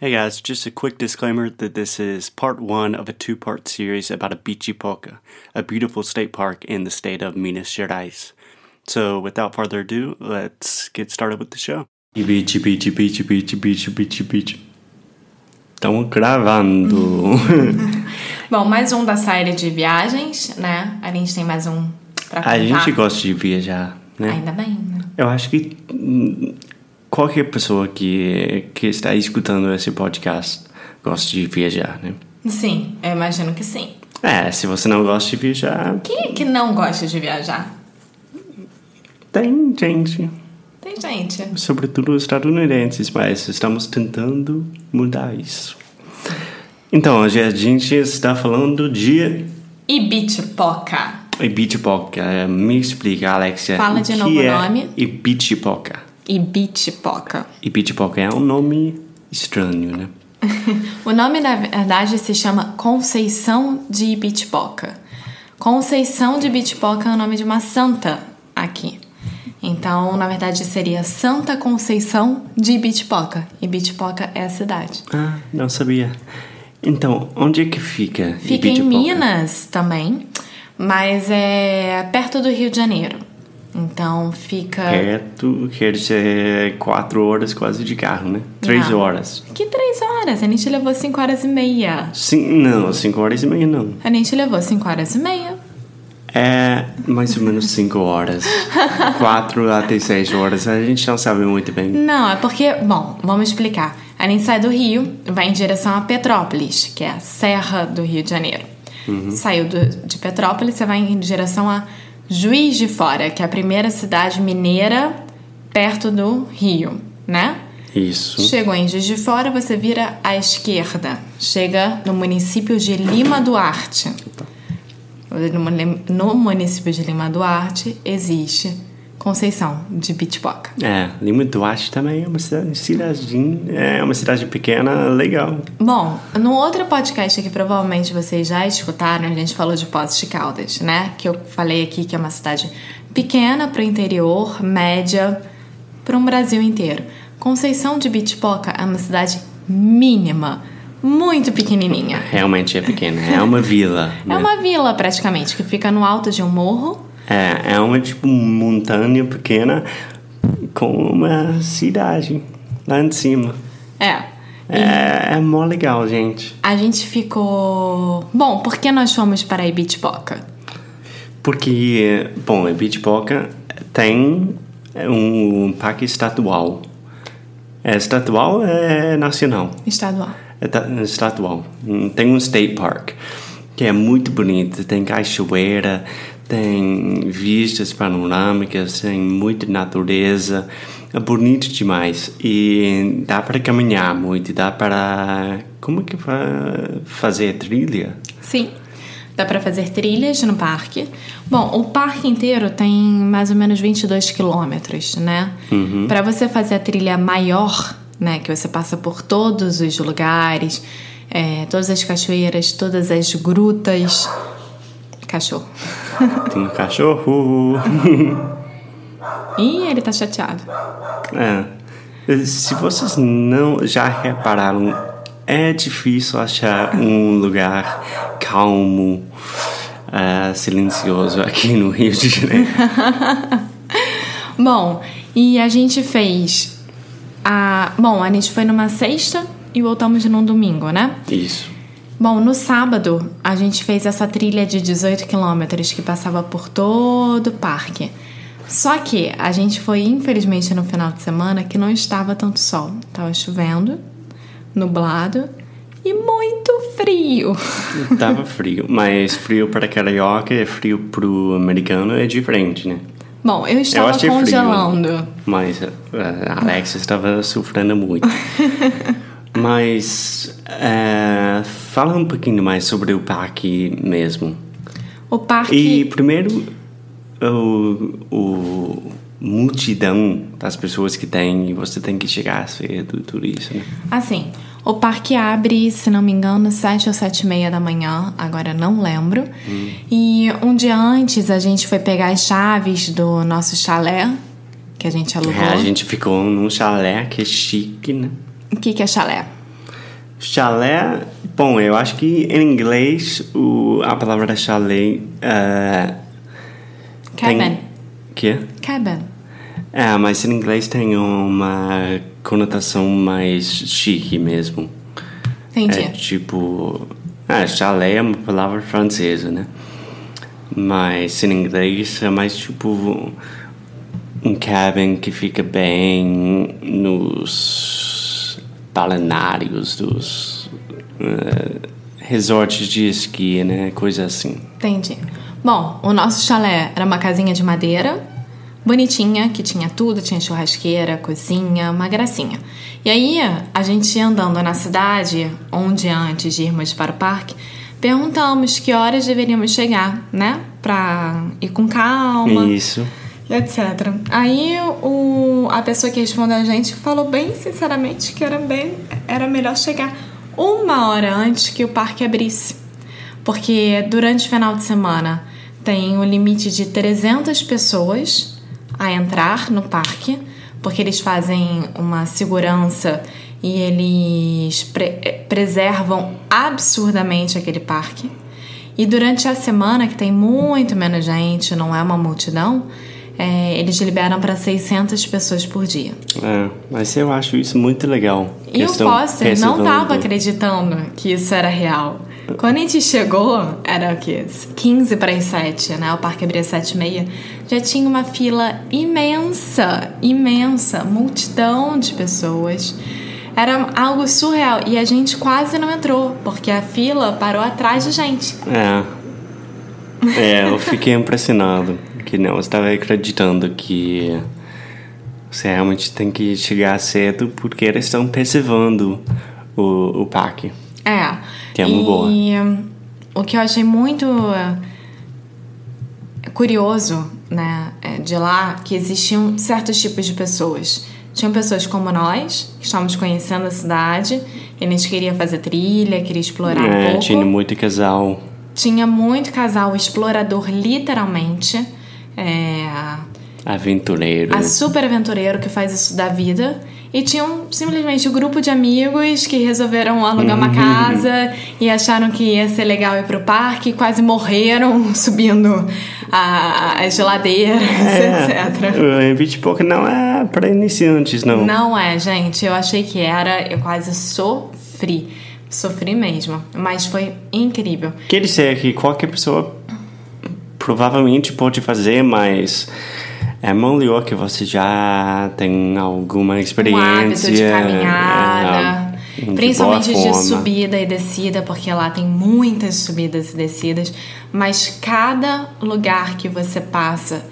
Hey guys, just a quick disclaimer that this is part one of a two part series about a Bichipoca, a beautiful state park in the state of Minas Gerais. So, without further ado, let's get started with the show. Beach, beach, beach, beach, beach, beach, beach. Estamos gravando. Bom, mais um da série de viagens, né? A gente tem mais um pra contar. A gente gosta de viajar, né? Ainda bem, né? Eu acho que hum, qualquer pessoa que, que está escutando esse podcast gosta de viajar, né? Sim, eu imagino que sim. É, se você não gosta de viajar, Quem é que não gosta de viajar? tem gente. Tem gente. Sobretudo os estadunidenses, mas estamos tentando mudar isso. Então, hoje a gente está falando de? Ibitipoca. É, Me explica, Alexia. Fala de novo o é nome. Ibitipoca. E Bitpoca. Ibitipoca é um nome estranho, né? O nome, na verdade, se chama Conceição de Ibitipoca. Conceição de Ibitipoca é o nome de uma santa aqui. Então, na verdade, seria Santa Conceição de Ibitipoca. Ibitipoca é a cidade. Ah, não sabia. Então, onde é que fica Fica em Ibitipoca? Minas também, mas é perto do Rio de Janeiro. Então, fica... Perto, quer dizer, quatro horas quase de carro, né? Três horas. Que três horas? A gente levou cinco horas e meia. Sim, não, cinco horas e meia não. A gente levou cinco horas e meia. É mais ou menos cinco horas. Quatro até seis horas, a gente não sabe muito bem. Não, é porque, bom, vamos explicar. A gente sai do Rio, vai em direção a Petrópolis, que é a serra do Rio de Janeiro. Saiu do- de Petrópolis, você vai em direção a Juiz de Fora, que é a primeira cidade mineira perto do Rio, né? Isso. Chegou em Juiz de Fora, você vira à esquerda. Chega no município de Lima Duarte. No muni- No município de Lima Duarte existe Conceição de Bitpoca. É, Lima Duarte também é uma cidade, cidadinha, é uma cidade pequena, legal. Bom, no outro podcast que provavelmente vocês já escutaram, a gente falou de Poços de Caldas, né? Que eu falei aqui que é uma cidade pequena para o interior, média para um Brasil inteiro. Conceição de Bitpoca é uma cidade mínima, muito pequenininha. Realmente é pequena, é uma vila. É né? uma vila praticamente que fica no alto de um morro. É, é uma tipo montanha pequena com uma cidade lá em cima. É. É, é mó legal, gente. A gente ficou. Bom, por que nós fomos para Ibitipoca? Porque, bom, a Bitpoca tem um parque estadual. É estadual é nacional. Estadual. É ta- estadual. Tem um state park que é muito bonito. Tem cachoeira, tem vistas panorâmicas, tem muita natureza. É bonito demais. E dá para caminhar muito, dá para. Como que fa- fazer trilha? Sim. Dá pra fazer trilhas no parque. Bom, o parque inteiro tem mais ou menos 22 quilômetros, né? Pra você fazer a trilha maior, né? Que você passa por todos os lugares, é, todas as cachoeiras, todas as grutas. Cachorro. Tem um cachorro. Ih, ele tá chateado. É. Se vocês não já repararam, é difícil achar um lugar calmo, ah, silencioso aqui no Rio de Janeiro. Bom, e a gente fez a. Bom, a gente foi numa sexta e voltamos num domingo, né? Isso. Bom, no sábado a gente fez essa trilha de 18 quilômetros que passava por todo o parque. Só que a gente foi, infelizmente, no final de semana que não estava tanto sol. Tava chovendo, nublado e muito frio. Tava frio, mas frio para carioca e frio pro americano é diferente, né? Bom, eu estava frio. congelando. Mas uh, a Alexa estava sofrendo muito. Mas é, fala um pouquinho mais sobre o parque mesmo. O parque. E primeiro, o, o multidão das pessoas que tem, e você tem que chegar cedo, tudo isso, né? Assim, o parque abre, se não me engano, sete ou sete e meia da manhã, agora não lembro. Hum. E um dia antes a gente foi pegar as chaves do nosso chalé, que a gente alugou. É, a gente ficou num chalé que é chique, né? O que, que é chalé? Chalé, bom, eu acho que em inglês o, a palavra chalé é, Cabin. tem... Que? Cabin. É, mas em inglês tem uma conotação mais chique mesmo. Entendi. É tipo. Ah, chalé é uma palavra francesa, né? Mas em inglês é mais tipo. Um cabin que fica bem nos balneários dos eh, resorts de esqui, né? Coisa assim. Entendi. Bom, o nosso chalé era uma casinha de madeira, bonitinha, que tinha tudo, tinha churrasqueira, cozinha, uma gracinha. E aí, a gente ia andando na cidade, onde antes de irmos para o parque, perguntamos que horas deveríamos chegar, né? Pra ir com calma, Isso. Etc. Aí o, a pessoa que respondeu a gente falou bem sinceramente que era, bem, era melhor chegar uma hora antes que o parque abrisse. Porque durante o final de semana tem o limite de 300 pessoas a entrar no parque, porque eles fazem uma segurança e eles pre- preservam absurdamente aquele parque. E durante a semana, que tem muito menos gente, não é uma multidão, é, eles liberam para 600 pessoas por dia. É, mas eu acho isso muito legal. E o Foster não estava acreditando que isso era real. Quando a gente chegou, era o quê? 15 para as 7, né? O parque abria às 7 e meia. Já tinha uma fila imensa, imensa, multidão de pessoas. Era algo surreal. E a gente quase não entrou, porque a fila parou atrás de gente. É. É, eu fiquei impressionado. Que não estava acreditando que você realmente tem que chegar cedo porque eles estão preservando o, o parque. É. Que é e boa. hum, o que eu achei muito eh, curioso, né, é, de lá, que existiam certos tipos de pessoas. Tinham pessoas como nós, que estávamos conhecendo a cidade, e a gente queria fazer trilha, queria explorar um É, pouco. tinha muito casal. Tinha muito casal explorador, literalmente. É, Aventureiro. a super aventureiro que faz isso da vida. E tinham simplesmente um grupo de amigos que resolveram alugar uma casa e acharam que ia ser legal ir pro parque, quase morreram subindo a- as geladeiras, etc. É, o Beach Poker não é para iniciantes, não. Não é, gente. Eu achei que era, eu quase sofri. Sofri mesmo. Mas foi incrível. Quer dizer que qualquer pessoa provavelmente pode fazer, mas é melhor que você já tem alguma Um experiência. hábito de caminhada. é, de principalmente de subida e descida, porque lá tem muitas subidas e descidas. Mas cada lugar que você passa.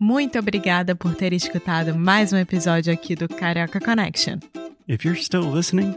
Muito obrigada por ter escutado mais um episódio aqui do Carioca Connection. If you're still listening,